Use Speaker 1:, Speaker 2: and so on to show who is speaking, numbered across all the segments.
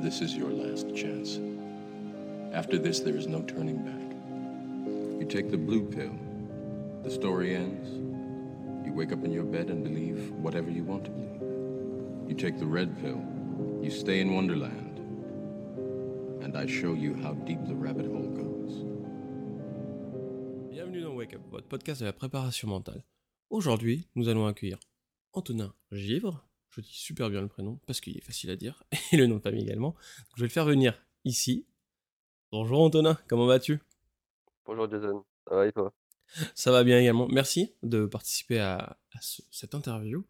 Speaker 1: this is your last chance. After this, there is no turning back. You take the blue pill, the story ends. You wake up in your bed and believe whatever you want to believe. You take the red pill, you stay in Wonderland, and I show you how deep the rabbit hole goes.
Speaker 2: Bienvenue dans Wake Up, votre podcast de la préparation mentale. Aujourd'hui, nous allons accueillir Antonin Givre. Je dis super bien le prénom parce qu'il est facile à dire, et le nom de famille également. Donc, je vais le faire venir ici. Bonjour Antonin, comment vas-tu?
Speaker 3: Bonjour Jason, ça va et toi?
Speaker 2: Ça va bien également. Merci de participer à, à ce- cette interview.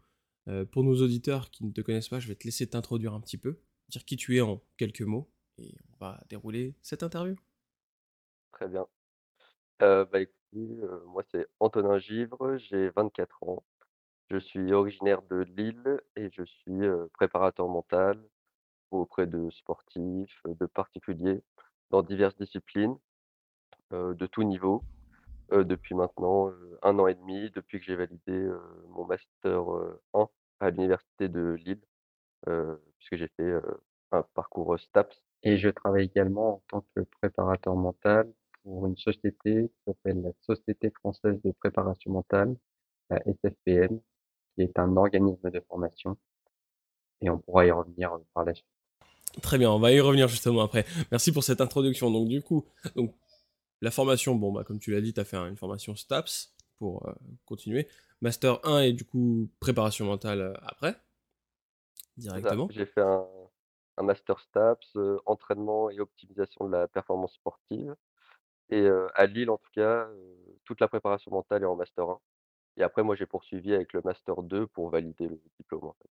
Speaker 2: Euh, pour nos auditeurs qui ne te connaissent pas, je vais te laisser t'introduire un petit peu, dire qui tu es en quelques mots, et on va dérouler cette interview.
Speaker 3: Très bien. Euh, bah écoute, euh, moi c'est Antonin Givre, j'ai 24 ans. Je suis originaire de Lille et je suis préparateur mental auprès de sportifs, de particuliers, dans diverses disciplines, de tout niveau, depuis maintenant un an et demi, depuis que j'ai validé mon master euh, 1 à l'université de Lille, puisque j'ai fait un parcours STAPS. Et je travaille également en tant que préparateur mental pour une société qui s'appelle la Société française de préparation mentale, la SFPM, qui est un organisme de formation. Et on pourra y revenir euh, par la suite.
Speaker 2: Très bien, on va y revenir justement après. Merci pour cette introduction. Donc du coup, donc, la formation, bon bah comme tu l'as dit, tu as fait une formation STAPS pour euh, continuer. Master 1 et du coup préparation mentale euh, après, directement.
Speaker 3: J'ai fait un, un master STAPS, euh, entraînement et optimisation de la performance sportive. Et euh, à Lille, en tout cas, euh, toute la préparation mentale est en master 1. Et après, moi, j'ai poursuivi avec le master 2 pour valider le diplôme. en fait.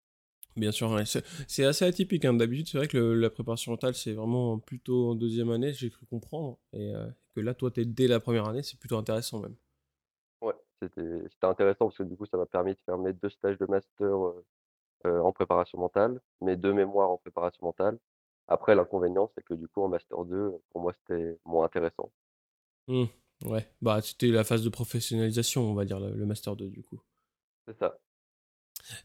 Speaker 2: Bien sûr, ouais, c'est assez atypique. hein. D'habitude, c'est vrai que le- la préparation mentale, c'est vraiment plutôt en deuxième année, j'ai cru comprendre. Et euh, que là, toi, tu es dès la première année, c'est plutôt intéressant même.
Speaker 3: Ouais, c'était intéressant parce que du coup, ça m'a permis de faire mes deux stages de master euh, euh, en préparation mentale, mes deux mémoires en préparation mentale. Après, l'inconvénient, c'est que du coup, en master 2, pour moi, c'était moins intéressant.
Speaker 2: Hmm, ouais, bah c'était la phase de professionnalisation, on va dire, le, le Master 2 du coup.
Speaker 3: C'est ça.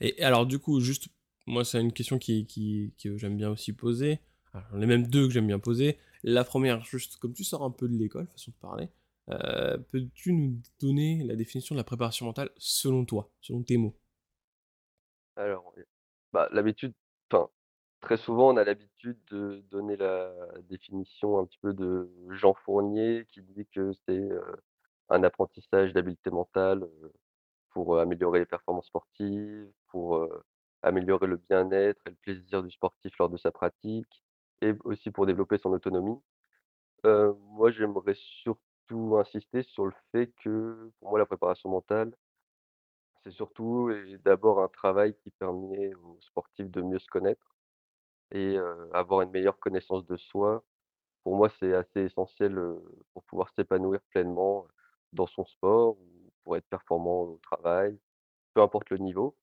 Speaker 2: Et alors, du coup, juste, moi, c'est une question qui, qui, que j'aime bien aussi poser. Alors, J'en ai même deux que j'aime bien poser. La première, juste comme tu sors un peu de l'école, façon de parler, euh, peux-tu nous donner la définition de la préparation mentale selon toi, selon tes mots?
Speaker 3: Alors, bah, l'habitude, très souvent, on a l'habitude de donner la définition un petit peu de Jean Fournier qui dit que c'est euh, un apprentissage d'habileté mentale euh, pour euh, améliorer les performances sportives, pour améliorer le bien-être et le plaisir du sportif lors de sa pratique, et aussi pour développer son autonomie. Moi, j'aimerais surtout insister sur le fait que, pour moi, la préparation mentale, c'est surtout et d'abord un travail qui permet aux sportifs de mieux se connaître et avoir une meilleure connaissance de soi. Pour moi, c'est assez essentiel, pour pouvoir s'épanouir pleinement dans son sport ou pour être performant au travail, peu importe le niveau,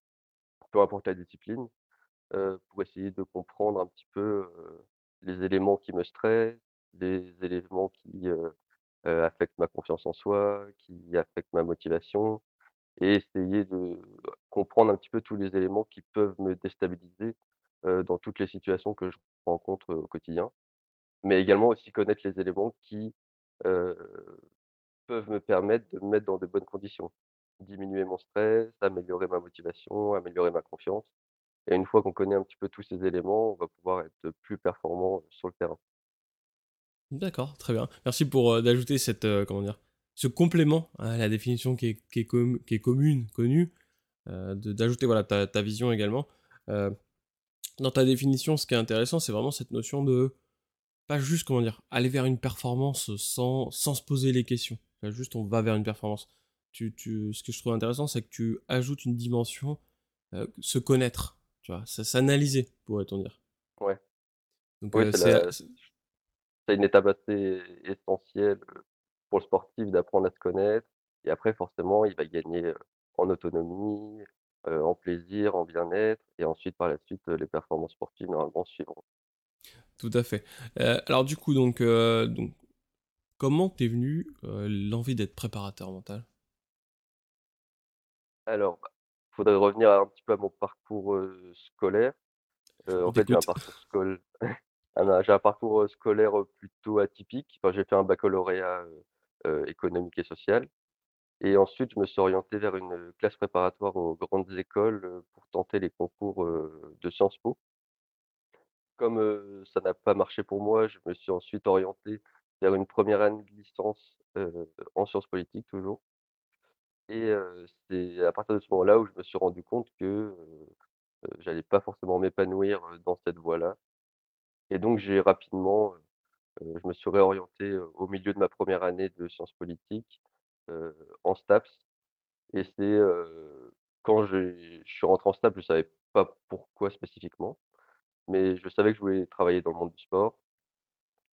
Speaker 3: peu importe la discipline, pour essayer de comprendre un petit peu, les éléments qui me stressent, les éléments qui, affectent ma confiance en soi, qui affectent ma motivation et essayer de comprendre un petit peu tous les éléments qui peuvent me déstabiliser, dans toutes les situations que je rencontre, au quotidien. Mais également aussi connaître les éléments qui, peuvent me permettre de me mettre dans de bonnes conditions. Diminuer mon stress, améliorer ma motivation, améliorer ma confiance et une fois qu'on connaît un petit peu tous ces éléments, on va pouvoir être plus performant sur le terrain.
Speaker 2: D'accord, très bien. Merci pour d'ajouter cette, comment dire, ce complément à la définition qui est, commune, connue, d'ajouter voilà, ta vision également. Euh, dans ta définition, ce qui est intéressant, c'est vraiment cette notion de pas juste, comment dire, aller vers une performance sans, sans se poser les questions. Juste, on va vers une performance. Tu, tu, ce que je trouve intéressant, c'est que tu ajoutes une dimension, euh, se connaître, tu vois, s'analyser, pourrait-on dire.
Speaker 3: Ouais.
Speaker 2: Donc,
Speaker 3: Oui,
Speaker 2: euh,
Speaker 3: c'est une étape assez essentielle, heu, pour le sportif d'apprendre à se connaître et après forcément il va gagner, en autonomie, heu, en plaisir, en bien-être et ensuite par la suite, heu, les performances sportives normalement suivront.
Speaker 2: tout à fait. Euh, alors, du coup, donc, euh, donc comment t'es venu euh, l'envie d'être préparateur mental?
Speaker 3: Alors, bah, faudrait revenir un petit peu à mon parcours, scolaire. En fait j'ai un parcours scol j'ai un parcours, heu, scolaire, plutôt atypique. Enfin, j'ai fait un baccalauréat, économique et social et ensuite je me suis orienté vers une, classe préparatoire aux grandes écoles, pour tenter les concours, de Sciences Po. Comme, ça n'a pas marché pour moi, je me suis ensuite orienté vers une première année de licence, en sciences politiques toujours et c'est à partir de ce moment-là où je me suis rendu compte que, j'allais pas forcément m'épanouir, dans cette voie-là et donc j'ai rapidement, je me suis réorienté, au milieu de ma première année de sciences politiques, en STAPS et c'est, heu, quand je suis rentré en STAPS, je savais pas pourquoi spécifiquement, mais je savais que je voulais travailler dans le monde du sport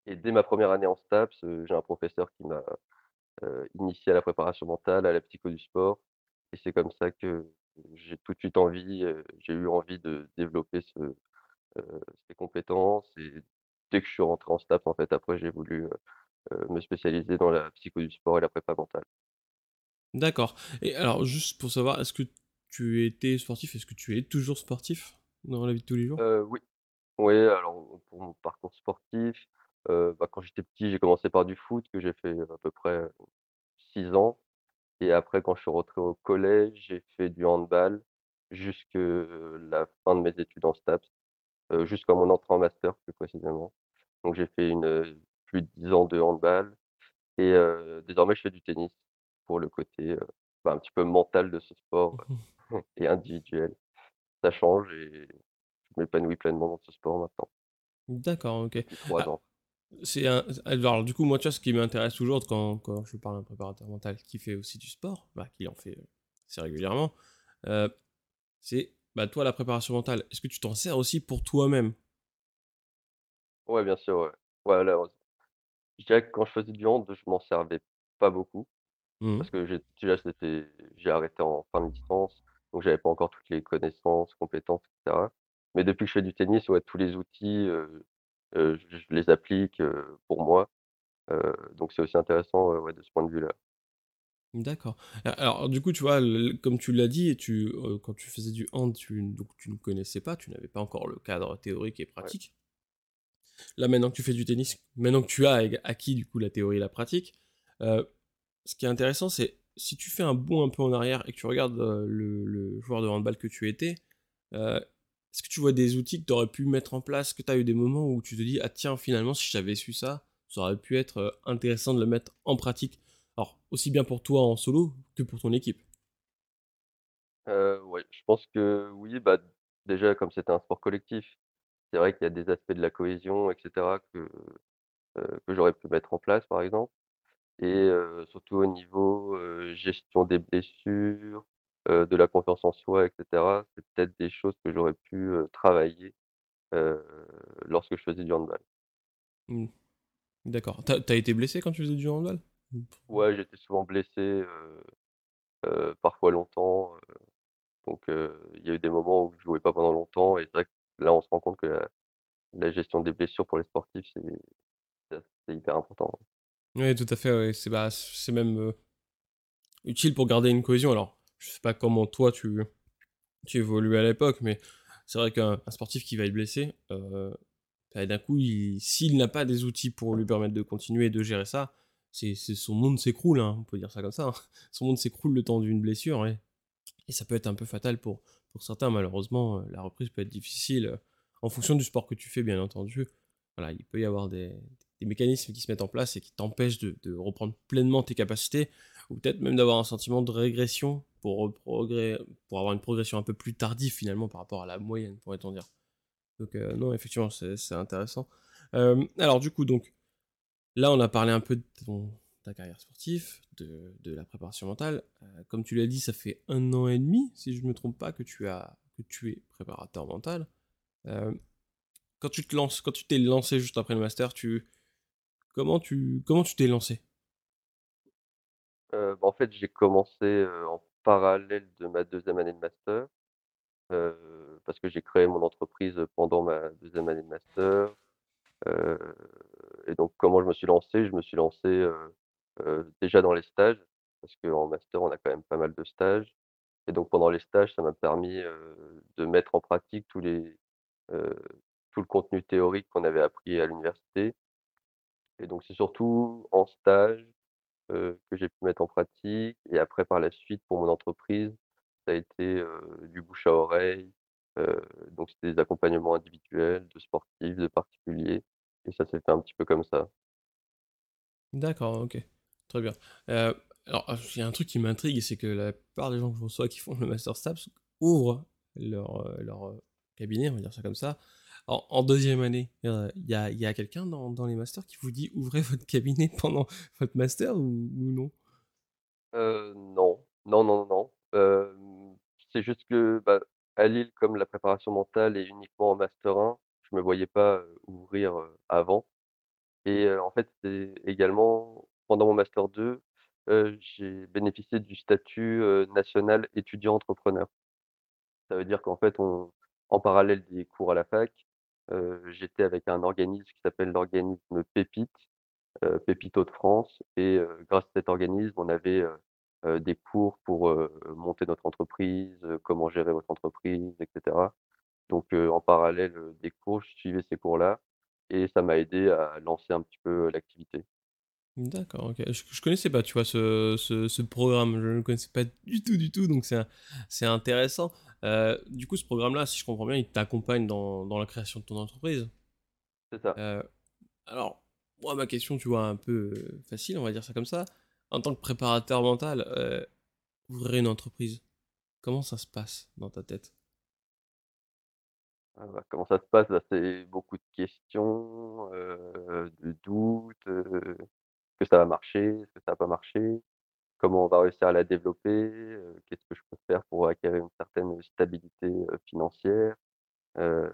Speaker 3: et dès ma première année en STAPS, heu, j'ai un professeur qui m'a, initié à la préparation mentale, à la psycho du sport et c'est comme ça que j'ai tout de suite envie, j'ai eu envie de développer ces compétences et dès que je suis rentré en STAPS, en fait, après j'ai voulu, heu, me spécialiser dans la psycho du sport et la prépa mentale.
Speaker 2: D'accord et alors juste pour savoir, est-ce que tu étais sportif? Est-ce que tu es toujours sportif dans la vie de tous les jours?
Speaker 3: Heu, oui. Oui, alors pour mon parcours sportif, heu, bah, quand j'étais petit, j'ai commencé par du foot que j'ai fait à peu près 6 ans et après quand je suis rentré au collège, j'ai fait du handball jusque la fin de mes études en STAPS, jusqu'à mon entrée en master plus précisément. Donc j'ai fait une, plus de 10 ans de handball et désormais je fais du tennis pour le côté, bah, un petit peu mental de ce sport
Speaker 2: Mmh
Speaker 3: et individuel. Ça change et je m'épanouis pleinement dans ce sport maintenant,
Speaker 2: D'accord, OK.
Speaker 3: 3
Speaker 2: Ah,
Speaker 3: ans.
Speaker 2: c'est un alors du coup, moi, tu vois, ce qui m'intéresse toujours quand quand je parle à un préparateur mental qui fait aussi du sport, bah, qui en fait, assez régulièrement, c'est, bah, toi, la préparation mentale, est-ce que tu t'en sers aussi pour toi-même?
Speaker 3: Ouais, bien sûr, ouais. Ouais, là, je dirais que quand je faisais du hand, je m'en servais pas beaucoup
Speaker 2: Mmh
Speaker 3: parce que j'ai déjà c'était j'ai arrêté en fin de licence, donc j'avais pas encore toutes les connaissances, compétences et cetera. Mais depuis que je fais du tennis, ouais, tous les outils, je je les applique, pour moi, donc c'est aussi intéressant, ouais, de ce point de vue-là.
Speaker 2: D'accord. Alors du coup, tu vois, comme tu l'as dit, tu, quand tu faisais du hand, tu donc tu ne connaissais pas, tu n'avais pas encore le cadre théorique et
Speaker 3: Ouais.
Speaker 2: Là, maintenant que tu fais du tennis, maintenant que tu as acquis du coup la théorie et la pratique, heu, ce qui est intéressant, c'est si tu fais un bond un peu en arrière et que tu regardes, heu, le joueur de handball que tu étais, heu, est-ce que tu vois des outils que tu aurais pu mettre en place? Que tu as eu des moments où tu te dis: «Ah tiens, finalement, si j'avais su ça, ça aurait pu être, intéressant de le mettre en pratique». Alors, aussi bien pour toi en solo que pour ton équipe?
Speaker 3: Ouais, je pense que oui, bah, déjà comme c'était un sport collectif, c'est vrai qu'il y a des aspects de la cohésion et cetera que, que j'aurais pu mettre en place, par exemple. Et heu, surtout au niveau, gestion des blessures, de la confiance en soi et cetera. C'est peut-être des choses que j'aurais pu, travailler, lorsque je faisais du handball.
Speaker 2: Mmh, d'accord. Tu as été blessé quand tu faisais du handball? Mmh.
Speaker 3: Ouais, j'étais souvent blessé, parfois longtemps, donc il y a eu des moments où je jouais pas pendant longtemps et c'est vrai que là, on se rend compte que la gestion des blessures pour les sportifs, c'est hyper important.
Speaker 2: Ouais, tout à fait, bah, c'est même, heu, utile pour garder une cohésion. Alors, je sais pas comment toi tu tu évoluais à l'époque, mais c'est vrai qu'un un sportif qui va être blessé, heu, bah, d'un coup, il s'il n'a pas des outils pour lui permettre de continuer et de gérer ça, c'est son monde s'écroule, hein, on peut dire ça comme ça, hein. Son monde s'écroule le temps d'une blessure et ça peut être un peu fatal pour pour certains malheureusement, heu, la reprise peut être difficile, heu, en fonction du sport que tu fais bien entendu. Voilà, il peut y avoir des mécanismes qui se mettent en place et qui t'empêchent de reprendre pleinement tes capacités ou peut-être même d'avoir un sentiment de régression pour, pour avoir une progression un peu plus tardive finalement par rapport à la moyenne, pourrait-on dire. Donc heu, non effectivement c'est intéressant. Alors du coup donc Là, on a parlé un peu de ton ta carrière sportive, de de la préparation mentale. Heu, comme tu l'as dit, ça fait un an et demi, si je ne me trompe pas, que tu as que tu es préparateur mental. Hem, quand tu te lances quand tu t'es lancé juste après le master, tu comment tu comment tu t'es lancé?
Speaker 3: Heu, bah, en fait, j'ai commencé, en parallèle de ma deuxième année de master. Parce que j'ai créé mon entreprise, pendant ma deuxième année de master, et donc comment je me suis lancé? Je me suis lancé, déjà dans les stages, parce qu'en master, on a quand même pas mal de stages et donc pendant les stages, ça m'a permis, de mettre en pratique tout le contenu théorique qu'on avait appris à l'université. Et donc c'est surtout en stage, que j'ai pu mettre en pratique et après par la suite pour mon entreprise, ça a été, du bouche à oreille, donc c'était des accompagnements individuels de sportifs, de particuliers et ça s'est fait un petit peu comme ça.
Speaker 2: D'accord, OK. Très bien. Heu, alors, il y a un truc qui m'intrigue, c'est que la plupart des gens que je reçois qui font le master STAPS ouvrent leur, heu, leur, cabinet, on va dire ça comme ça, en 2 année. Il y a a quelqu'un dans dans les masters qui vous dit: «Ouvrez votre cabinet pendant votre master» ou non?
Speaker 3: Non. Non, non, non. C'est juste que, bah, à Lille, comme la préparation mentale est uniquement en master 1, je me voyais pas, ouvrir, avant et en fait, c'est également pendant mon master 2, heu, j'ai bénéficié du statut, national étudiant entrepreneur. Ça veut dire qu'en fait, en parallèle des cours à la fac, j'étais avec un organisme qui s'appelle l'organisme Pépite, heu, Pépite Hauts-de-France et heu, grâce à cet organisme, on avait, des cours pour, monter notre entreprise, comment gérer votre entreprise et cetera. Donc en parallèle, des cours, je suivais ces cours-là et ça m'a aidé à lancer un petit peu l'activité.
Speaker 2: D'accord, OK. Je je connaissais pas, tu vois, ce ce ce programme. Je ne le connaissais pas du tout, du tout, donc c'est intéressant. Heu, du coup, ce programme-là, si je comprends bien, il t'accompagne dans dans la création de ton entreprise?
Speaker 3: C'est ça.
Speaker 2: Heu, alors, moi, ma question, tu vois, un peu, heu, facile, on va dire ça comme ça. En tant que préparateur mental, ouvrir une entreprise, comment ça se passe dans ta tête?
Speaker 3: Ah bah, comment ça se passe? Bah, c'est beaucoup de questions, de doutes, que ça va marcher? Est-ce que ça va pas marcher? Comment on va réussir à la développer? Heu, qu'est-ce que je peux faire pour acquérir une certaine stabilité, heu, financière? Heu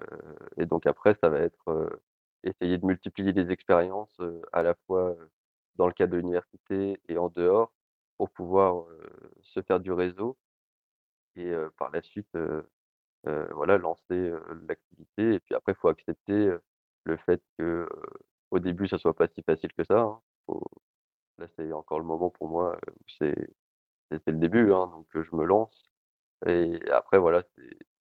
Speaker 3: et donc après ça va être, essayer de multiplier les expériences, à la fois, dans le cadre de l'université et en dehors pour pouvoir, se faire du réseau et par la suite, voilà lancer, l'activité et puis après il faut accepter, le fait que, au début ça soit pas si facile que ça, hein. Là c'est encore le moment pour moi, où c'est le début, hein, donc je me lance et après voilà,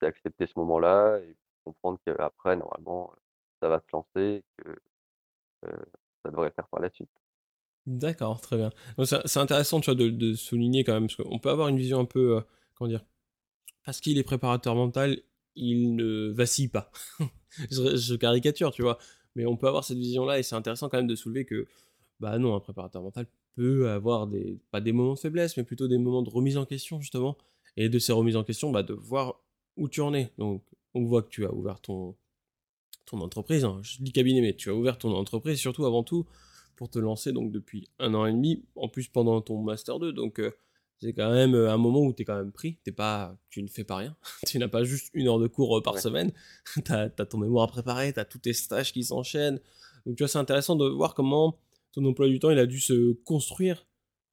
Speaker 3: c'est accepter ce moment-là et comprendre qu'après normalement, ça va se lancer et que, ça devrait faire par la suite.
Speaker 2: D'accord, très bien. C'est intéressant, tu vois, de souligner quand même, parce qu'on peut avoir une vision un peu, comment dire? Parce qu'il est préparateur mental, il ne vacille pas. Je caricature, tu vois? Mais on peut avoir cette vision-là et c'est intéressant quand même de soulever que, bah, non, un préparateur mental peut avoir des pas des moments de faiblesse, mais plutôt des moments de remise en question justement et de ces remises en question, bah, de voir où tu en es. Donc on voit que tu as ouvert ton ton entreprise, hein, je dis cabinet, mais tu as ouvert ton entreprise surtout avant tout pour te lancer donc depuis un an et demi, en plus pendant ton master 2 donc heu, c'est quand même, heu, un moment où tu es quand même pris, tu pas tu ne fais pas rien. Tu n'as pas juste une heure de cours, heu, par
Speaker 3: Ouais,
Speaker 2: semaine. Tu as ton mémoire à préparer, tu as tous tes stages qui s'enchaînent. Donc tu vois, c'est intéressant de voir comment ton emploi du temps, il a dû se construire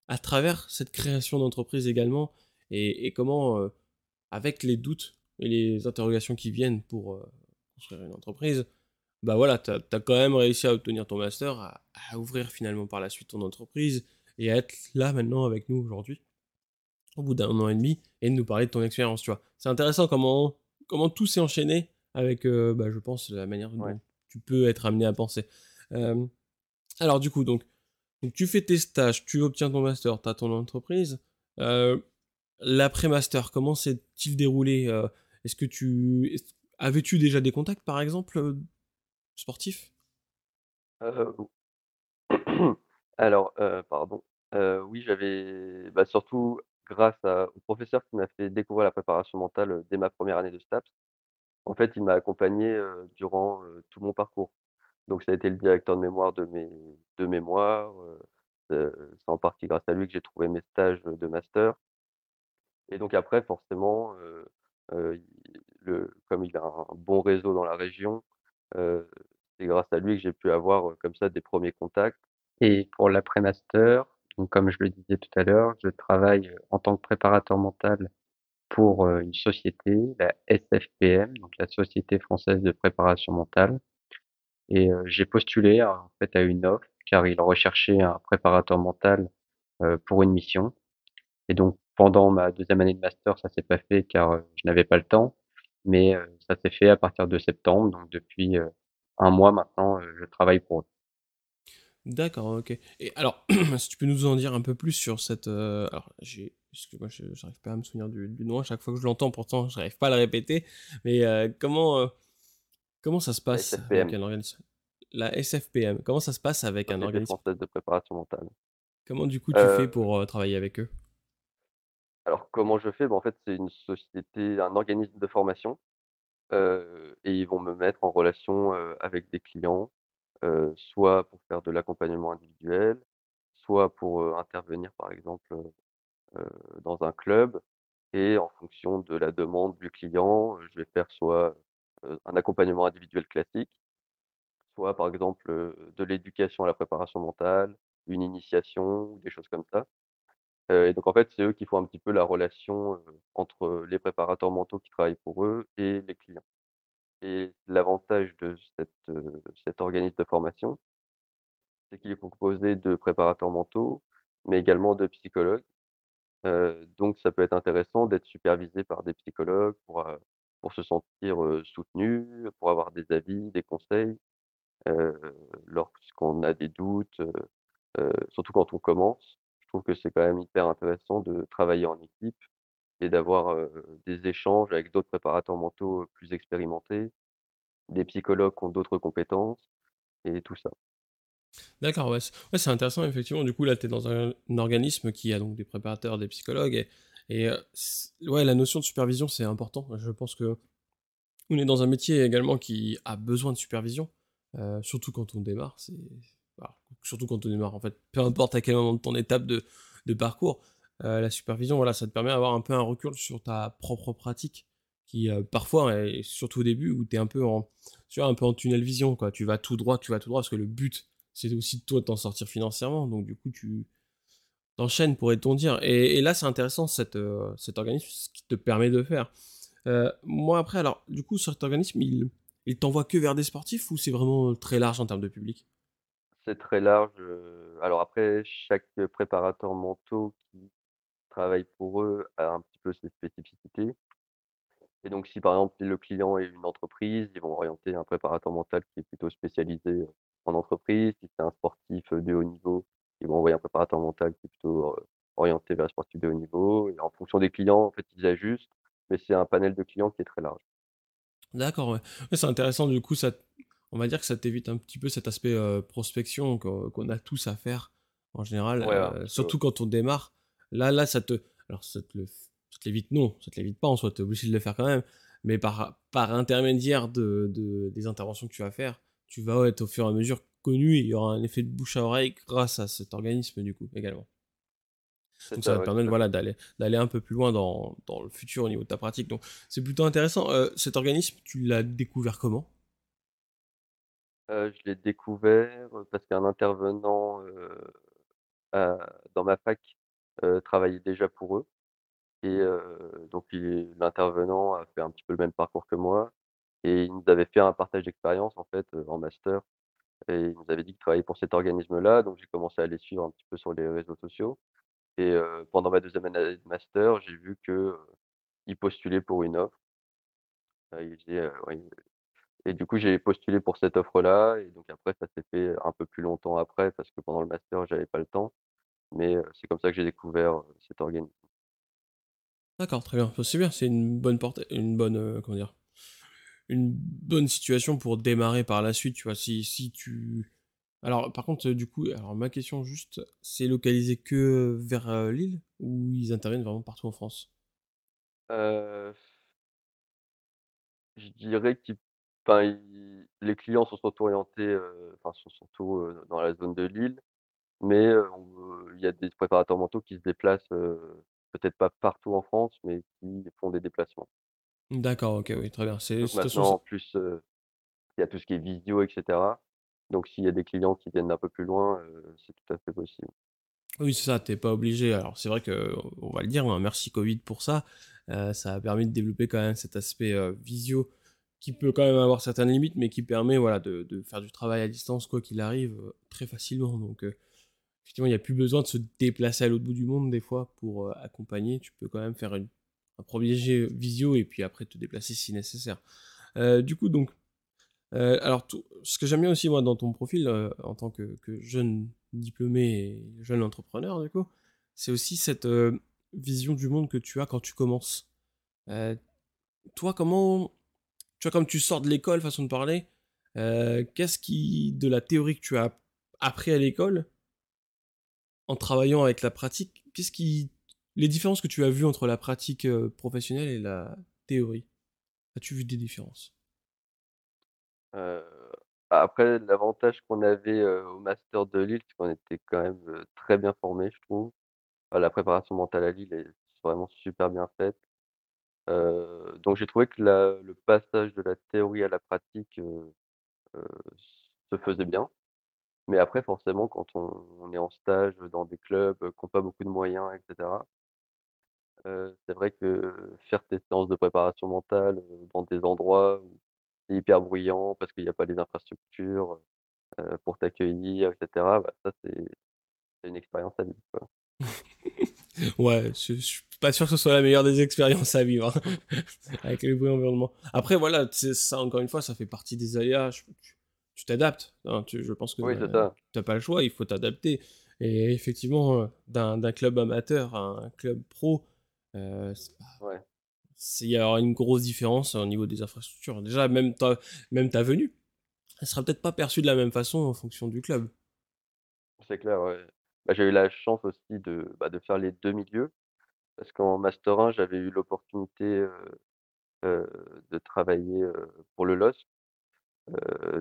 Speaker 2: à travers cette création d'entreprise également et et comment, heu, avec les doutes et les interrogations qui viennent pour, heu, construire une entreprise, bah, voilà, tu as quand même réussi à obtenir ton master, à à ouvrir finalement par la suite ton entreprise et à être là maintenant avec nous aujourd'hui, au bout d'un an et demi et de nous parler de ton expérience, tu vois? C'est intéressant comment comment tout s'est enchaîné avec, heu, bah, je pense la manière
Speaker 3: ouais.
Speaker 2: dont tu peux être amené à penser. Alors du coup donc tu fais tes stages, tu obtiens ton master, tu as ton entreprise. Heu, l'après-master, comment s'est-il déroulé? Heu, est-ce que tu avais-tu déjà des contacts par exemple, heu, sportifs?
Speaker 3: Alors, pardon, oui j'avais bah, surtout grâce au professeur qui m'a fait découvrir la préparation mentale, dès ma première année de STAPS. En fait, il m'a accompagné, durant, tout mon parcours. Donc ça a été le directeur de mémoire de mes de mémoires, heu heu, c'est en partie grâce à lui que j'ai trouvé mes stages, de master et donc après forcément, le comme il a un bon réseau dans la région, c'est grâce à lui que j'ai pu avoir, comme ça des premiers contacts et pour l'après-master, comme je le disais tout à l'heure, je travaille, en tant que préparateur mental pour, une société, la SFPM, donc la Société française de préparation mentale. Et j'ai postulé à en fait à une offre car ils recherchaient un préparateur mental, pour une mission. Et donc pendant ma deuxième année de master, ça s'est pas fait car, je n'avais pas le temps, mais ça s'est fait à partir de septembre donc depuis, un mois maintenant, je travaille pour eux.
Speaker 2: D'accord, OK. Et alors, si tu peux nous en dire un peu plus sur cette, alors j'ai excuse-moi, je j'arrive pas à me souvenir du nom à chaque fois que je l'entends, pourtant j'arrive pas à le répéter, mais comment, comment ça se passe avec un organisme? La SFPM, comment ça se passe avec un
Speaker 3: Société
Speaker 2: organisme?
Speaker 3: française de préparation mentale.
Speaker 2: Comment du coup tu fais
Speaker 3: Heu
Speaker 2: pour, travailler avec eux?
Speaker 3: alors comment je fais? Bah, en fait, c'est une société un organisme de formation, heu et ils vont me mettre en relation, avec des clients, soit pour faire de l'accompagnement individuel, soit pour, intervenir par exemple, dans un club et en fonction de la demande du client, je vais faire soit, un accompagnement individuel classique, soit par exemple, heu, de l'éducation à la préparation mentale, une initiation des choses comme ça. Heu et donc en fait, c'est eux qui font un petit peu la relation, entre les préparateurs mentaux qui travaillent pour eux et les clients. Et l'avantage de cette, cet organisme de formation, c'est qu'il est composé de préparateurs mentaux, mais également de psychologues. Donc ça peut être intéressant d'être supervisé par des psychologues pour, pour se sentir, soutenu, pour avoir des avis, des conseils, lorsqu'on a des doutes, surtout quand on commence. Je trouve que c'est quand même hyper intéressant de travailler en équipe et d'avoir, des échanges avec d'autres préparateurs mentaux, plus expérimentés, des psychologues qui ont d'autres compétences et tout ça.
Speaker 2: D'accord, ouais, c'est intéressant effectivement, du coup là tu es dans un un organisme qui a donc des préparateurs, des psychologues et et ouais, la notion de supervision c'est important. Je pense que on est dans un métier également qui a besoin de supervision, surtout quand on démarre, surtout quand on démarre en fait, peu importe à quel moment de ton étape de parcours, la supervision, voilà, ça te permet d'avoir un peu un recul sur ta propre pratique qui, parfois et surtout au début où tu es un peu en un peu en tunnel vision quoi. Tu vas tout droit, tu vas tout droit parce que le but, c'est aussi toi de t'en sortir financièrement donc du coup tu t'enchaînes pourrait-on dire et là c'est intéressant cet, heu, cet organisme, ce qui te permet de faire. Heu, moi après alors, du coup cet organisme il il t'envoie que vers des sportifs ou c'est vraiment, très large en termes de public?
Speaker 3: C'est très large, heu, alors après chaque, préparateur mentaux qui travaille pour eux a un petit peu ses spécificités et donc si par exemple le client est une entreprise, ils vont orienter un préparateur mental qui est plutôt spécialisé, en entreprise. Si c'est un sportif, de haut niveau, ils vont envoyer un préparateur mental qui est plutôt, heu, orienté vers les sportifs de haut niveau et en fonction des clients, en fait, ils ajustent, mais c'est un panel de clients qui est très large.
Speaker 2: D'accord, ouais. C'est intéressant du coup ça on va dire que ça t'évite un petit peu cet aspect, heu, prospection qu'on a tous à faire en général,
Speaker 3: Ouais, peu, ouais.
Speaker 2: surtout quand on démarre. Là là ça te alors ça te le ça te l'évite non, ça te l'évite pas en soi, tu es obligé de le faire quand même, mais par par intermédiaire de de des interventions que tu vas faire, tu vas, être au fur et à mesure connu et il y aura un effet de bouche à oreille grâce à cet organisme du coup, également. Donc ça
Speaker 3: ça,
Speaker 2: va te permettre, voilà, d'aller d'aller un peu plus loin dans dans le futur au niveau de ta pratique. Donc c'est plutôt intéressant, heu, cet organisme, tu l'as découvert comment?
Speaker 3: Heu, je l'ai découvert, heu, parce qu'un intervenant, à dans ma fac, travaillait déjà pour eux. Et heu, donc il l'intervenant a fait un petit peu le même parcours que moi. Et il nous avait fait un partage d'expérience en fait, en master et il nous avait dit qu'il travaillait pour cet organisme-là, donc j'ai commencé à les suivre un petit peu sur les réseaux sociaux et pendant ma deuxième année de master, j'ai vu que, heu, ils postulaient pour une offre, ils ouais et du coup, j'ai postulé pour cette offre-là et donc après ça s'est fait un peu plus longtemps après parce que pendant le master, j'avais pas le temps, mais c'est comme ça que j'ai découvert, cet organisme.
Speaker 2: D'accord, très bien. Bah, c'est bien, c'est une bonne portée une bonne, heu, comment dire? Une bonne situation pour démarrer par la suite, tu vois? Si si tu alors par contre, heu, du coup, alors ma question juste, c'est localisé que vers, heu, Lille ou ils interviennent vraiment partout en France?
Speaker 3: Heu, je dirais ils les clients sont surtout orientés, enfin sont surtout, dans la zone de Lille, mais il y a des préparateurs mentaux qui se déplacent, peut-être pas partout en France, mais qui font des déplacements.
Speaker 2: D'accord, OK, oui, très bien. C'est de toute façon
Speaker 3: maintenant en plus, heu, il y a tout ce qui est visio et cetera, donc s'il y a des clients qui viennent d'un peu plus loin, heu, c'est tout à fait possible.
Speaker 2: oui, c'est ça, tu es pas obligé alors c'est vrai que on va le dire, hein, merci Covid pour ça, heu, ça a permis de développer quand même cet aspect, heu, visio qui peut quand même avoir certaines limites, mais qui permet, voilà, de de faire du travail à distance quoi qu'il arrive, heu, très facilement donc heu Effectivement, il y a plus besoin de se déplacer à l'autre bout du monde des fois pour, heu, accompagner. Tu peux quand même faire une un 1er jet visio et puis après te déplacer si nécessaire. Heu, du coup donc alors, ce que j'aime bien aussi, moi, dans ton profil, en tant que, jeune diplômé et jeune entrepreneur, du coup, c'est aussi cette vision du monde que tu as quand tu commences. toi, comment. Tu vois, comme tu sors de l'école, façon de parler, qu'est-ce qui, de la théorie que tu as appris à l'école, en travaillant avec la pratique, qu'est-ce qui. Les différences que tu as vues entre la pratique professionnelle et la théorie As-tu vu des différences?
Speaker 3: Après l'avantage qu'on avait, au master de Lille, c'est qu'on était quand même, très bien formés, je trouve. la préparation mentale à Lille est vraiment super bien faite. donc j'ai trouvé que le passage de la théorie à la pratique, se faisait bien. Mais après forcément quand on est en stage, dans des clubs, qui ont pas beaucoup de moyens et c'est vrai que faire tes séances de préparation mentale, dans des endroits où c'est hyper bruyant parce qu'il y a pas les infrastructures, pour t'accueillir et cetera, bah, ça c'est une expérience à vivre, quoi.
Speaker 2: Ouais, je suis pas sûr que ce soit la meilleure des expériences à vivre, hein, avec le bruit environnement. Après voilà, ça encore une fois, ça fait partie des aléas, tu t'adaptes, hein, je pense que
Speaker 3: Oui,
Speaker 2: tu
Speaker 3: as
Speaker 2: pas le choix, il faut t'adapter et effectivement, d'un club amateur à un club pro, il y aura une grosse différence au niveau des infrastructures. Déjà, même ta, même ta venue, elle sera peut-être pas perçue de la même façon en fonction du club.
Speaker 3: C'est clair, ouais. Bah, j'ai eu la chance aussi de, bah, de faire les deux milieux, parce qu'en Master 1, j'avais eu l'opportunité de travailler pour le LOS,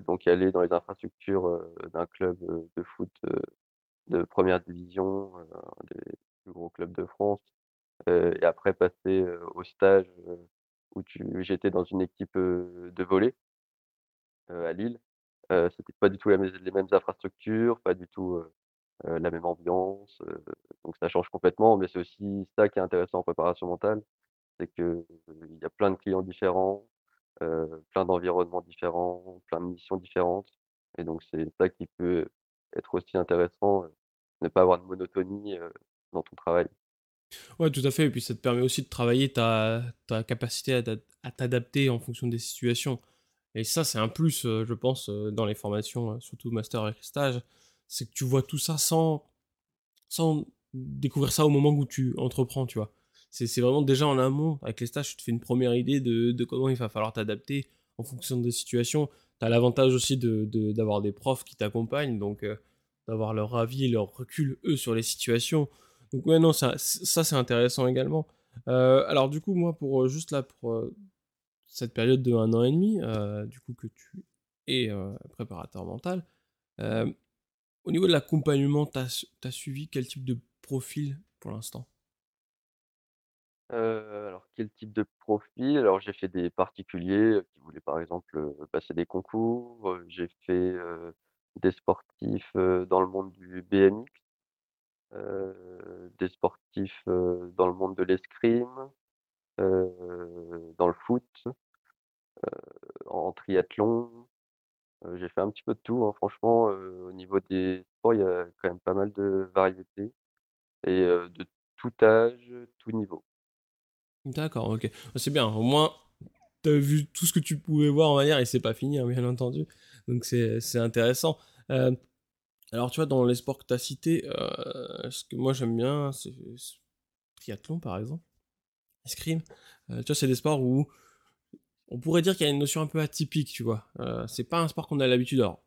Speaker 3: donc aller dans les infrastructures d'un club de foot de première division, un des plus gros clubs de France. Et après passer au stage où j'étais dans une équipe de volley à Lille. C'était pas du tout les mêmes infrastructures, pas du tout la même ambiance. donc ça change complètement, mais c'est aussi ça qui est intéressant en préparation mentale, c'est qu'il y a plein de clients différents, plein d'environnements différents, plein de missions différentes. Et donc c'est ça qui peut être aussi intéressant, ne pas avoir de monotonie dans ton travail.
Speaker 2: Ouais, tout à fait. Et puis ça te permet aussi de travailler ta, ta capacité à, t'adapter en fonction des situations. Et ça, c'est un plus, je pense, dans les formations, surtout master et stage. C'est que tu vois tout ça sans, sans découvrir ça au moment où tu entreprends, tu vois. C'est vraiment déjà en amont, avec les stages, tu te fais une première idée de, de comment il va falloir t'adapter en fonction des situations. Tu as l'avantage aussi d'avoir de, d'avoir des profs qui t'accompagnent, donc d'avoir leur avis leur recul, eux, sur les situations. Donc ouais, non, ça, ça c'est intéressant également. Euh, alors du coup, moi, pour euh, juste là, pour euh, cette période de un an et demi, du coup, que tu es préparateur mental, au niveau de l'accompagnement, tu as, suivi quel type de profil pour l'instant?
Speaker 3: Alors quel type de profil? Alors j'ai fait des particuliers, qui voulaient par exemple, passer des concours, j'ai fait, des sportifs, dans le monde du BMX, des sportifs, dans le monde de l'escrime, dans le foot, en triathlon. j'ai fait un petit peu de tout, hein, franchement, au niveau des sports, il y a quand même pas mal de variétés et de tout âge, tout niveau.
Speaker 2: D'accord, OK. Bah, c'est bien, au moins, tu as vu tout ce que tu pouvais voir, en manière et c'est pas fini, hein, bien entendu. Donc c'est intéressant. Euh, alors, tu vois, dans les sports que tu as cités, euh, ce que moi j'aime bien, c'est triathlon par exemple, escrime. Euh, tu vois, c'est des sports où on pourrait dire qu'il y a une notion un peu atypique, tu vois. c'est pas un sport qu'on a l'habitude. Alors,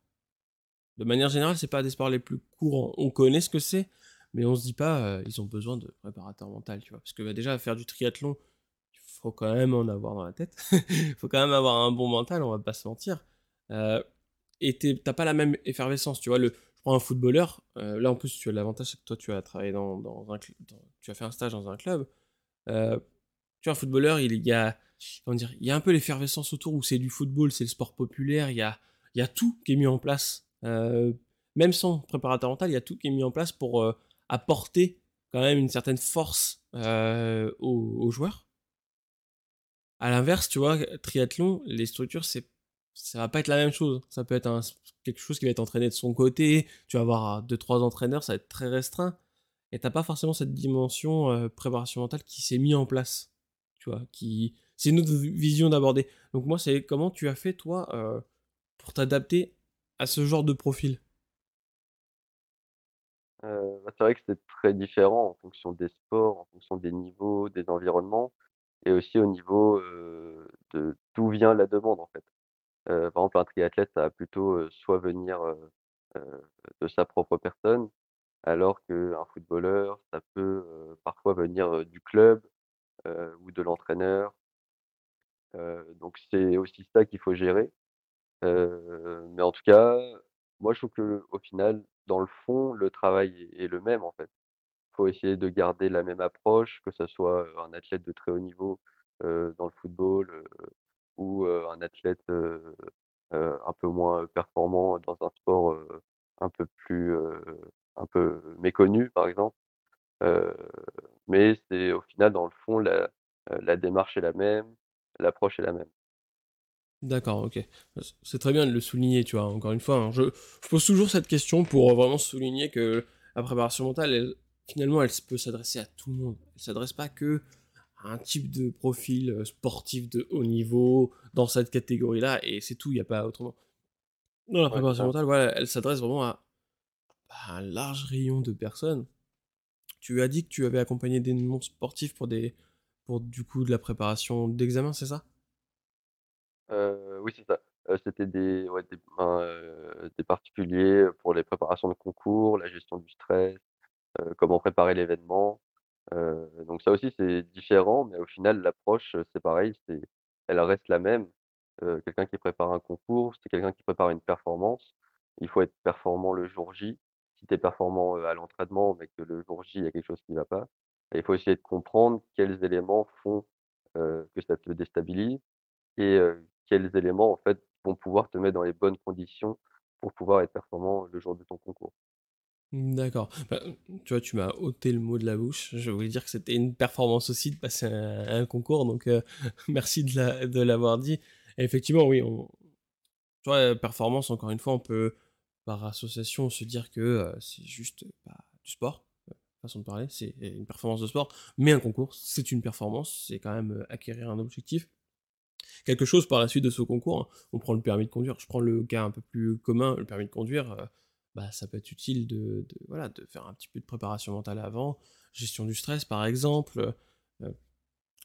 Speaker 2: de manière générale, c'est pas des sports les plus courants. On connaît ce que c'est, mais on se dit pas, ils ont besoin de préparateur mental, tu vois. Parce que bah, déjà, faire du triathlon, il faut quand même en avoir dans la tête. Il faut quand même avoir un bon mental, on va pas se mentir. Euh, et t'as pas la même effervescence, tu vois. Le, un footballeur, euh, là en plus tu as l'avantage, que toi tu as travaillé dans, dans un tu as fait un stage dans un club. Euh, tu vois, un footballeur, il y a, comment dire, il y a un peu l'effervescence autour où c'est du football, c'est le sport populaire, il y a, il y a tout qui est mis en place. Euh, même sans préparateur mental, il y a tout qui est mis en place pour apporter quand même une certaine force aux, aux joueurs. À l'inverse, tu vois, triathlon, les structures, c'est ça va pas être la même chose. Ça peut être quelque chose qui va être entraîné de son côté. Tu vas avoir deux trois entraîneurs, ça va être très restreint. Et t'as pas forcément cette dimension euh, préparation mentale qui s'est mis en place. Tu vois, qui c'est une autre vision d'aborder. Donc moi, c'est comment tu as fait toi euh, pour t'adapter à ce genre de profil?
Speaker 3: Bah, c'est vrai que c'est très différent en fonction des sports, en fonction des niveaux, des environnements et aussi au niveau, de d'où vient la demande, en fait. Heu, par exemple, un triathlète, ça va plutôt, soit venir, de sa propre personne, alors qu'un footballeur, ça peut, parfois venir, du club, ou de l'entraîneur. Donc c'est aussi ça qu'il faut gérer. Mais en tout cas, moi je trouve qu'au final, dans le fond, le travail est le même, en fait. Faut essayer de garder la même approche, que ça soit, un athlète de très haut niveau, dans le football, ou, un athlète, un peu moins performant dans un sport, un peu plus, un peu méconnu, par exemple. Mais c'est au final, dans le fond, la, démarche est la même, l'approche est la même.
Speaker 2: D'accord, OK. Bah, c'est très bien de le souligner, tu vois? Encore une fois, hein, je pose toujours cette question pour, vraiment souligner que la préparation mentale, finalement, elle peut s'adresser à tout le monde. Elle s'adresse pas que un type de profil, heu, sportif de haut niveau, dans cette catégorie-là et c'est tout, il y a pas autrement. Non, la préparation mentale, voilà, elle s'adresse vraiment à, un large rayon de personnes. Tu as dit que tu avais accompagné des non-sportifs pour des pour du coup de la préparation d'examen, c'est ça?
Speaker 3: Heu, oui, c'est ça. Heu, c'était des ouais, des particuliers, pour les préparations de concours, la gestion du stress, comment préparer l'événement. Heu, donc ça aussi, c'est différent, mais au final, l'approche, heu, c'est pareil, c'est elle reste la même. Heu, quelqu'un qui prépare un concours, c'est quelqu'un qui prépare une performance. Il faut être performant le jour J. Si tu es performant, à l'entraînement, mais que le jour J, il y a quelque chose qui ne va pas, il faut essayer de comprendre quels éléments font, que ça te déstabilise et quels éléments, en fait, vont pouvoir te mettre dans les bonnes conditions pour pouvoir être performant le jour de ton concours.
Speaker 2: D'accord. Bah, tu vois, tu m'as ôté le mot de la bouche. Je voulais dire que c'était une performance aussi de passer un un concours, donc heu, merci de l'a de l'avoir dit. Effectivement, oui, tu vois, performance, encore une fois, on peut, par association, se dire que, heu, c'est juste, bah, du sport, heu, façon de parler, c'est une performance de sport. Mais un concours, c'est une performance, c'est quand même, acquérir un objectif. Quelque chose par la suite de ce concours, hein. On prend le permis de conduire. Je prends le cas un peu plus commun, le permis de conduire, bah, ça peut être utile de de voilà, de faire un petit peu de préparation mentale avant, gestion du stress par exemple, heu heu,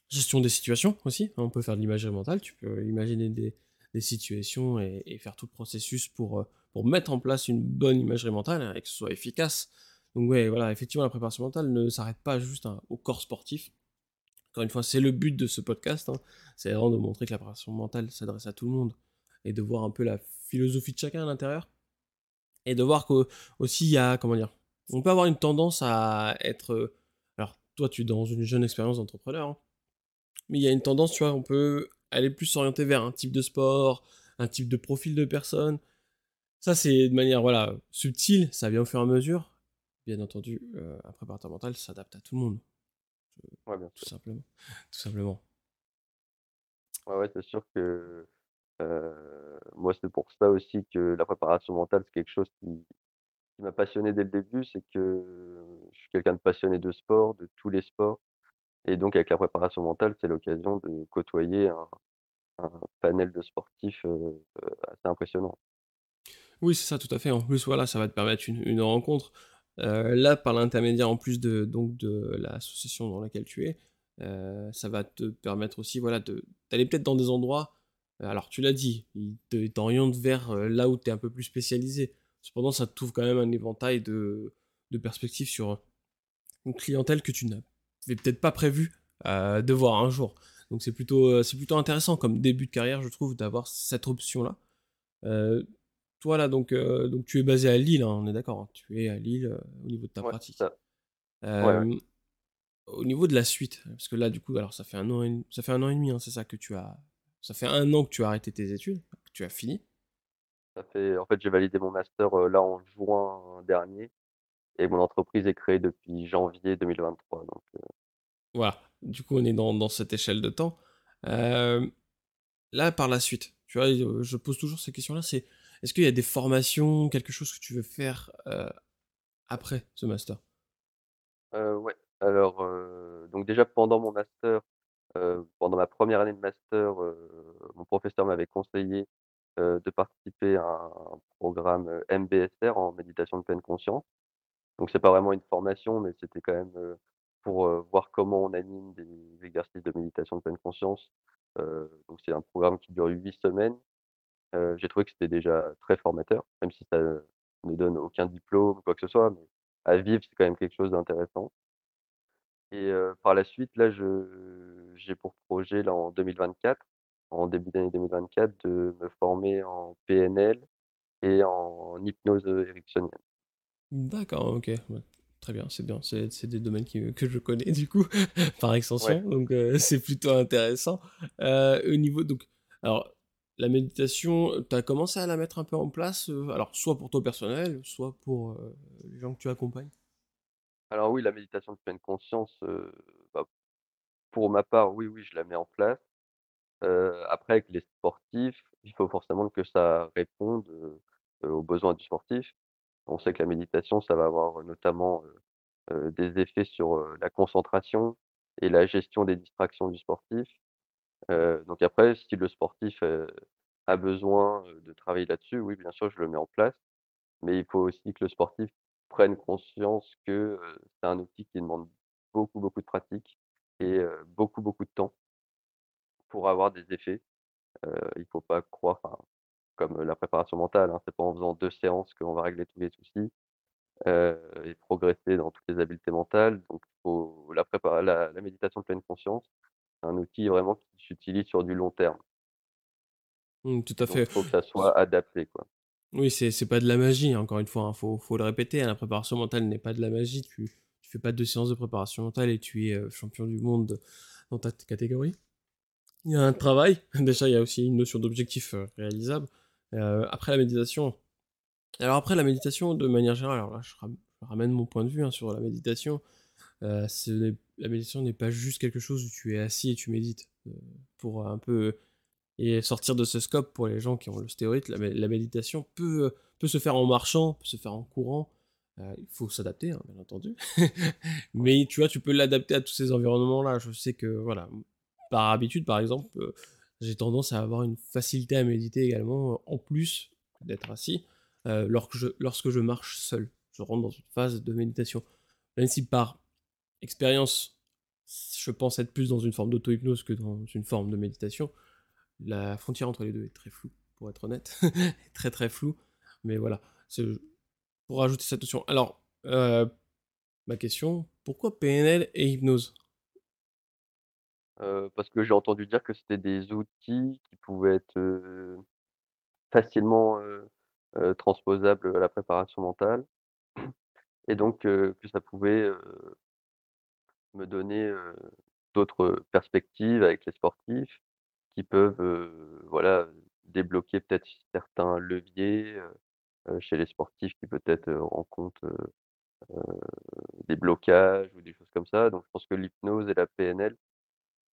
Speaker 2: gestion des situations aussi, hein, on peut faire de l'imagerie mentale. Tu peux imaginer des des situations et et faire tout le processus pour, heu, pour mettre en place une bonne imagerie mentale et que ce soit efficace. Donc ouais, voilà, effectivement, la préparation mentale ne s'arrête pas juste, hein, au corps sportif. Encore une fois, c'est le but de ce podcast, hein, c'est vraiment de montrer que la préparation mentale s'adresse à tout le monde et de voir un peu la philosophie de chacun à l'intérieur et de voir qu'au aussi il y a comment dire? On peut avoir une tendance à être, heu alors toi, tu es dans une jeune expérience d'entrepreneur, hein, mais il y a une tendance, tu vois, on peut aller plus s'orienter vers un type de sport, un type de profil de personne. Ça, c'est de manière, voilà, subtile, ça vient au fur et à mesure. Bien entendu, heu, un préparateur mental s'adapte à tout le monde.
Speaker 3: Ouais, bien
Speaker 2: Tout simplement, tout simplement.
Speaker 3: Ouais, ouais, c'est sûr que, moi, c'est pour ça aussi que la préparation mentale, c'est quelque chose qui m'a passionné dès le début. C'est que je suis quelqu'un de passionné de sport, de tous les sports et donc avec la préparation mentale, c'est l'occasion de côtoyer un panel de sportifs, assez impressionnant.
Speaker 2: Oui, c'est ça, tout à fait. En plus, voilà, ça va te permettre une rencontre. Là, par l'intermédiaire, en plus de de l'association dans laquelle tu es, ça va te permettre aussi, voilà, d'aller peut-être dans des endroits, alors tu l'as dit, ils te t'orientent vers, heu, là où tu es un peu plus spécialisé. Cependant, ça t'ouvre quand même un éventail de de perspectives sur, une clientèle que tu n'avais peut-être pas prévu, heu, de voir un jour. Donc c'est plutôt, c'est plutôt intéressant comme début de carrière, je trouve, d'avoir cette option-là. Toi là donc, donc tu es basé à Lille, hein, on est d'accord, hein? Tu es à Lille, au niveau de ta
Speaker 3: Ouais,
Speaker 2: pratique.
Speaker 3: Ouais, ouais.
Speaker 2: Au niveau de la suite, parce que là du coup alors ça fait un an et ça fait 1 an et demi, hein, c'est ça que tu as ça fait un an que tu as arrêté tes études, que tu as fini?
Speaker 3: Ça fait en fait, j'ai validé mon master, heu, là, en juin dernier et mon entreprise est créée depuis janvier 2023 donc heu
Speaker 2: Voilà, du coup on est dans dans cette échelle de temps. Hem, là par la suite, tu vois, je pose toujours ces questions-là, c'est est-ce qu'il y a des formations, quelque chose que tu veux faire, après ce master?
Speaker 3: Ouais. Alors, donc déjà pendant mon master, pendant ma première année de master, heu, mon professeur m'avait conseillé de participer à un programme, MBSR en méditation de pleine conscience. Donc c'est pas vraiment une formation, mais c'était quand même, pour, voir comment on anime des exercices de méditation de pleine conscience. donc c'est un programme qui dure 8 semaines. j'ai trouvé que c'était déjà très formateur, même si ça ne donne aucun diplôme ou quoi que ce soit, mais à vivre, c'est quand même quelque chose d'intéressant. Et par la suite, là, je j'ai pour projet, là, en 2024, en début d'année 2024, de me former en PNL et en hypnose, ericksonienne.
Speaker 2: D'accord, OK, très bien, c'est bien. C'est c'est des domaines qui que je connais du coup, par extension, donc c'est plutôt intéressant. au niveau donc alors la méditation, tu as commencé à la mettre un peu en place, alors soit pour toi personnel, soit pour, les gens que tu accompagnes?
Speaker 3: Alors oui, la méditation de pleine conscience, bah, pour ma part, oui, oui, je la mets en place. Après avec les sportifs, il faut forcément que ça réponde, aux besoins du sportif. On sait que la méditation, ça va avoir notamment, des effets sur, la concentration et la gestion des distractions du sportif. Donc après, si le sportif, a besoin, de travailler là-dessus, oui, bien sûr, je le mets en place. Mais il faut aussi que le sportif prenne conscience que, c'est un outil qui demande beaucoup, beaucoup de pratique et beaucoup, beaucoup de temps pour avoir des effets. Il faut pas croire comme la préparation mentale, hein, c'est pas en faisant 2 séances qu'on va régler tous les soucis, et progresser dans toutes les habiletés mentales. Donc faut la prépa la la méditation de pleine conscience, c'est un outil vraiment qui s'utilise sur du long terme.
Speaker 2: Mmh, tout à
Speaker 3: Donc
Speaker 2: fait.
Speaker 3: il faut que ça soit adapté, quoi.
Speaker 2: Oui, c'est pas de la magie, encore une fois, hein, faut faut le répéter, hein, la préparation mentale n'est pas de la magie. Tu tu fais pas 2 séances de préparation mentale et tu es, heu, champion du monde dans ta catégorie? Il y a un travail, déjà il y a aussi une notion d'objectif, heu, réalisable. Heu, après la méditation alors après la méditation de manière générale, alors là je ram je ramène mon point de vue, hein, sur la méditation, la méditation n'est pas juste quelque chose où tu es assis et tu médites, pour un peu et sortir de ce scope pour les gens qui ont le stéroïde, la, méditation peut se faire en marchant, peut se faire en courant. Euh, il faut s'adapter, hein, bien entendu. Mais tu vois, tu peux l'adapter à tous ces environnements-là. Je sais que, voilà, par habitude, par exemple, euh, j'ai tendance à avoir une facilité à méditer également, en plus d'être assis, euh, lorsque, je, lorsque je marche seul. Je rentre dans une phase de méditation. Même si par expérience, je pense être plus dans une forme d'auto-hypnose que dans une forme de méditation, la frontière entre les deux est très floue, pour être honnête. très très floue. Mais voilà, c'est pour rajouter cette notion. Alors, euh, ma question, pourquoi PNL et hypnose?
Speaker 3: Euh, Parce que j'ai entendu dire que c'était des outils qui pouvaient être euh, facilement transposables à la préparation mentale. Et donc que ça pouvait me donner d'autres perspectives avec les sportifs qui peuvent, voilà, débloquer peut-être certains leviers, chez les sportifs qui peut-être, heu, rencontrent, heu, des blocages ou des choses comme ça. Donc je pense que l'hypnose et la PNL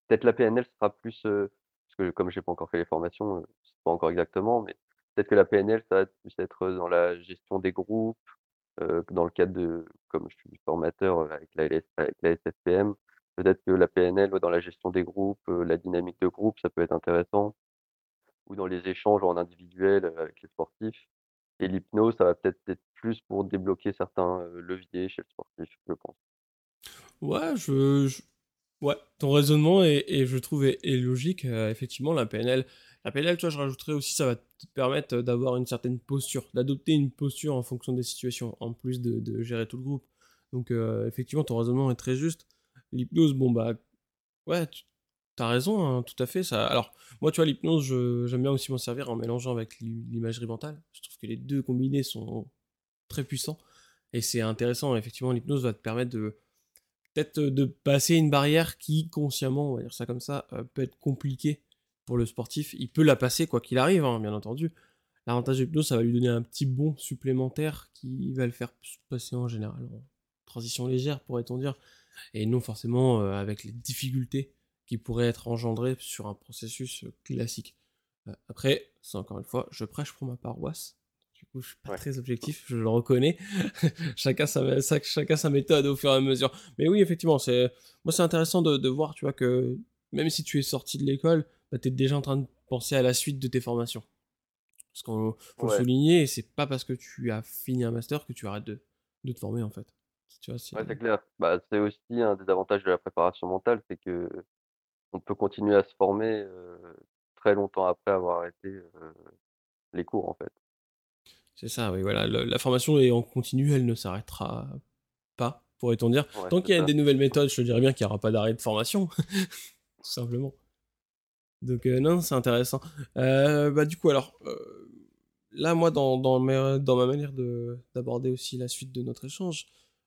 Speaker 3: peut-être la PNL sera plus, parce que comme j'ai pas encore fait les formations, je sais pas encore exactement, mais peut-être que la PNL, ça va plus être dans la gestion des groupes, dans le cadre de comme je suis formateur, avec avec la SFPM, Peut-être que la PNL, dans la gestion des groupes, la dynamique de groupe, ça peut être intéressant ou dans les échanges en individuel, avec les sportifs et l'hypnose, ça va peut-être être plus pour débloquer certains, leviers chez le sportif, je pense.
Speaker 2: Ouais, je, ouais, ton raisonnement est, je trouve est, logique. effectivement, la PNL, la PNL, toi, je rajouterais aussi, ça va te permettre d'avoir une certaine posture, d'adopter une posture en fonction des situations, en plus de, gérer tout le groupe. Donc, effectivement, ton raisonnement est très juste. L'hypnose, bon, bah, ouais, tu as raison, hein, tout à fait. Alors, moi, tu vois, l'hypnose, j'aime bien aussi m'en servir en mélangeant avec l'imagerie mentale. Je trouve que les deux combinés sont très puissants. Et c'est intéressant, effectivement, l'hypnose va te permettre de peut-être de passer une barrière qui, consciemment, on va dire ça comme ça, euh, peut être compliquée pour le sportif. Il peut la passer quoi qu'il arrive, hein, bien entendu. L'avantage de l'hypnose, ça va lui donner un petit bond supplémentaire qui va le faire passer en général en transition légère, pourrait-on dire, et non forcément euh, avec les difficultés qui pourraient être engendrées sur un processus euh, classique. Euh, après, c'est encore une fois, je prêche pour ma paroisse. Du coup, je suis pas très objectif, je le reconnais. chacun, sa, chacun sa méthode au fur et à mesure. Mais oui, effectivement, c'est moi c'est intéressant de, de, voir, tu vois, que même si tu es sorti de l'école, bah, tu es déjà en train de penser à la suite de tes formations. Parce qu'on faut le
Speaker 3: Ouais.
Speaker 2: souligner, et c'est pas parce que tu as fini un master que tu arrêtes de de te former, en fait. Tu vois,
Speaker 3: Ouais, c'est clair. Bah, c'est aussi un des avantages de la préparation mentale, c'est qu'on peut continuer à se former, très longtemps après avoir arrêté, les cours, en fait.
Speaker 2: c'est ça, oui, voilà, le la formation est en continu, elle ne s'arrêtera pas, pourrait-on dire.
Speaker 3: Ouais,
Speaker 2: Tant qu'il y a
Speaker 3: ça.
Speaker 2: des nouvelles méthodes, je te dirais bien qu'il y aura pas d'arrêt de formation, tout simplement. Donc non, c'est intéressant. Bah, du coup, alors, là, moi, dans dans dans ma manière de d'aborder aussi la suite de notre échange,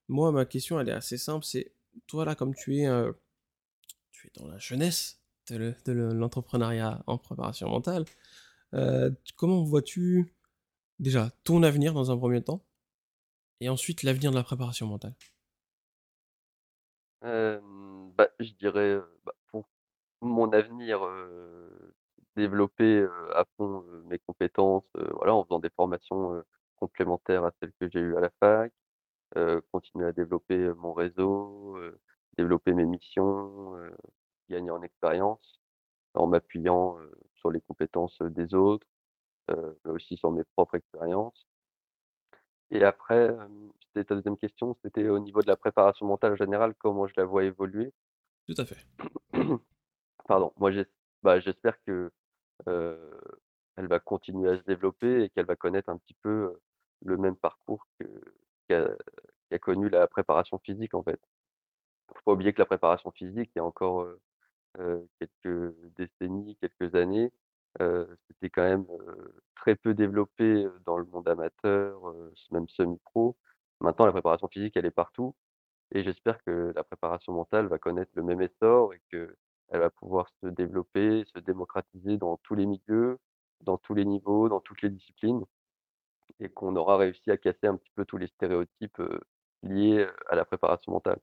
Speaker 2: moi, ma question, elle est assez simple, c'est toi, là, comme tu es, dans la jeunesse de le de le l'entrepreneuriat en préparation mentale, heu, t comment vois-tu, déjà, ton avenir dans un premier temps et ensuite l'avenir de la préparation mentale?
Speaker 3: Hem, bah, je dirais, heu, bah, pour mon avenir, développer, à fond, mes compétences, voilà, en faisant des formations, complémentaires à celles que j'ai eues à la fac, continuer à développer, mon réseau, développer mes missions, gagner en expérience en m'appuyant, sur les compétences, des autres, mais aussi sur mes propres expériences. Et après, c'était ta 2e question, c'était au niveau de la préparation mentale générale, comment je la vois évoluer?
Speaker 2: Tout à fait.
Speaker 3: Pardon, moi bah, j'espère que, heu, elle va continuer à se développer et qu'elle va connaître un petit peu, le même parcours que qu'a connu la préparation physique, en fait. Faut pas oublier que la préparation physique, il y a encore, quelques décennies, quelques années, c'était quand même, très peu développé, dans le monde amateur, même semi-pro. Maintenant, la préparation physique, elle est partout et j'espère que la préparation mentale va connaître le même essor et qu'elle va pouvoir se développer, se démocratiser dans tous les milieux, dans tous les niveaux, dans toutes les disciplines et qu'on aura réussi à casser un petit peu tous les stéréotypes, liés, à la préparation mentale.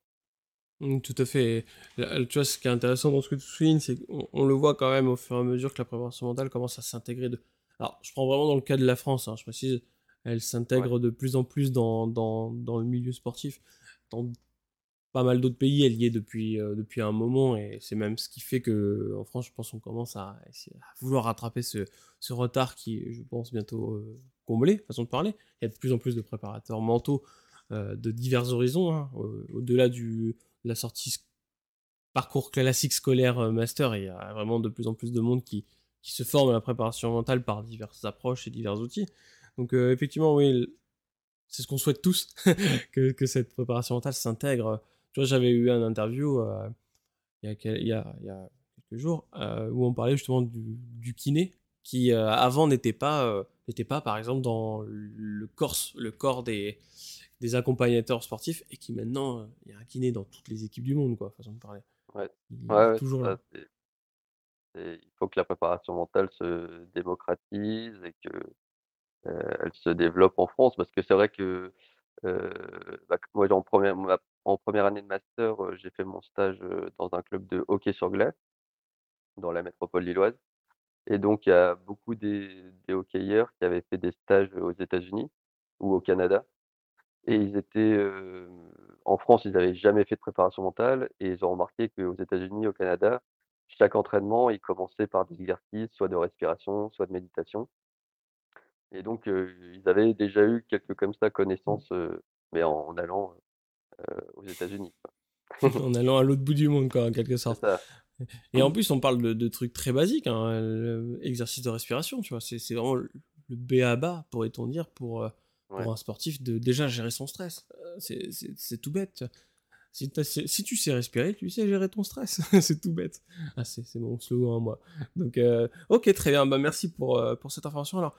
Speaker 2: Mmh, tout à fait là, tu vois, ce qui est intéressant dans ce que tu soulignes, c'est qu'on on le voit quand même au fur et à mesure que la préparation mentale commence à s'intégrer de alors, je prends vraiment dans le cas de la France, hein, je précise, elle s'intègre de plus en plus dans dans dans le milieu sportif. Dans pas mal d'autres pays, elle y est depuis, heu, depuis un moment et c'est même ce qui fait qu'en France, je pense, on commence à essayer à vouloir rattraper ce ce retard qui est, je pense, bientôt, heu, comblé, façon de parler. Il y a de plus en plus de préparateurs mentaux, heu, de divers horizons, hein, au au-delà du la sortie parcours classique scolaire, heu, master, il y a vraiment de plus en plus de monde qui qui se forme à la préparation mentale par diverses approches et divers outils. Donc heu, effectivement, oui, c'est ce qu'on souhaite tous, que cette préparation mentale s'intègre, tu vois, j'avais eu un interview, heu, il y a il y a il y a quelques jours, où on parlait justement du du kiné qui, avant n'était pas, n'était pas par exemple dans le corps le corps des des accompagnateurs sportifs et qui maintenant, heu, il y a un kiné dans toutes les équipes du monde quoi, façon de parler.
Speaker 3: ouais.
Speaker 2: Il
Speaker 3: Ouais,
Speaker 2: toujours
Speaker 3: ça,
Speaker 2: là.
Speaker 3: faut que la préparation mentale se démocratise et que, heu, elle se développe en France parce que c'est vrai que, heu, bah, moi en première ma en première année de master, heu, j'ai fait mon stage, dans un club de hockey sur glace, dans la métropole lilloise et donc il y a beaucoup des des hockeyeurs qui avaient fait des stages, aux États-Unis ou au Canada et ils étaient, en France, ils n'avaient jamais fait de préparation mentale et ils ont remarqué qu'aux États-Unis, au Canada, chaque entraînement, il commençait par des exercices, soit de respiration, soit de méditation et donc ils avaient déjà eu quelques comme ça connaissances, heu, mais en en allant, aux États-Unis.
Speaker 2: En allant à l'autre bout du monde quoi, en quelque sorte. Et en plus, on parle de de trucs très basiques, hein, exercice de respiration, tu vois? C'est vraiment le le b.a.-ba, pourrait-on dire, pour,
Speaker 3: Ouais,
Speaker 2: pour un sportif de déjà gérer son stress. Heu, c'est tout bête. Si tu si tu sais respirer, tu sais gérer ton stress. C'est tout bête. Ah, c'est mon slogan à moi. Donc, heu, OK, très bien. Bah, merci pour, heu, pour cette information. Alors,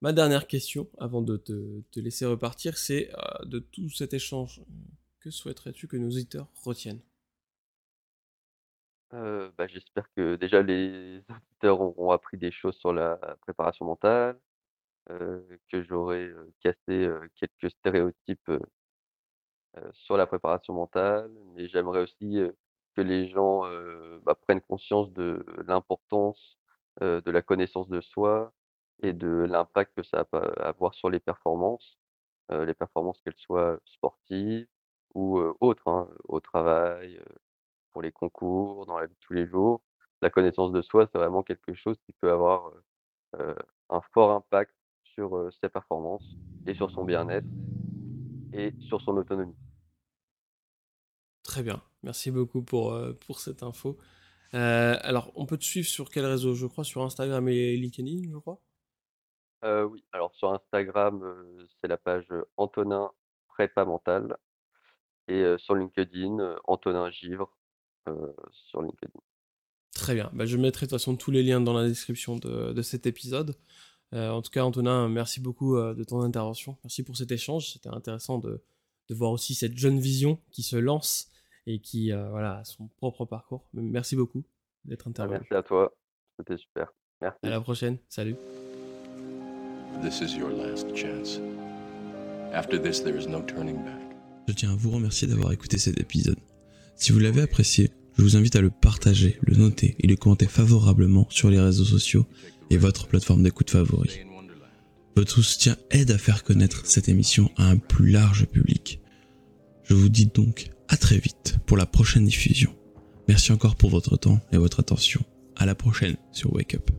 Speaker 2: ma dernière question, avant de te te laisser repartir, c'est, de tout cet échange, que souhaiterais-tu que nos auditeurs retiennent?
Speaker 3: bah, j'espère que déjà les auditeurs auront appris des choses sur la préparation mentale, que j'aurai, heu, cassé, heu, quelques stéréotypes, sur la préparation mentale, mais j'aimerais aussi, que les gens, bah, prennent conscience de l'importance, de la connaissance de soi et de l'impact que ça va avoir sur les performances, les performances qu'elles soient sportives ou, autres, hein, au travail, pour les concours, dans la vie de tous les jours. La connaissance de soi, c'est vraiment quelque chose qui peut avoir, un fort impact sur, ses performances et sur son bien-être et sur son autonomie.
Speaker 2: Très bien, merci beaucoup pour, pour cette info. Alors on peut te suivre sur quel réseau? Je crois sur Instagram et LinkedIn, je crois?
Speaker 3: Oui, alors sur Instagram, c'est la page, Antonin Prépa Mental et sur LinkedIn, Antonin Givre, sur LinkedIn.
Speaker 2: Très bien, bah, je mettrai de toute façon tous les liens dans la description de de cet épisode. Heu, en tout cas Antonin, merci beaucoup, heu, de ton intervention. Merci pour cet échange, c'était intéressant de de voir aussi cette jeune vision qui se lance et qui, heu, voilà, a son propre parcours. merci beaucoup d'être
Speaker 3: Bah,
Speaker 2: intervenu.
Speaker 3: merci à toi, c'était super.
Speaker 2: À
Speaker 3: Merci.
Speaker 2: la prochaine, salut.
Speaker 1: This is your last chance. After this, there is no turning back.
Speaker 4: Je tiens à vous remercier d'avoir écouté cet épisode. Si vous l'avez apprécié, je vous invite à le partager, le noter et le commenter favorablement sur les réseaux sociaux et votre plateforme d'écoute
Speaker 1: Wonderland.
Speaker 4: Votre soutien aide à faire connaître cette émission à un plus large public. Je vous dis donc à très vite pour la prochaine diffusion. Merci encore pour votre temps et votre attention. À la prochaine sur Wake Up.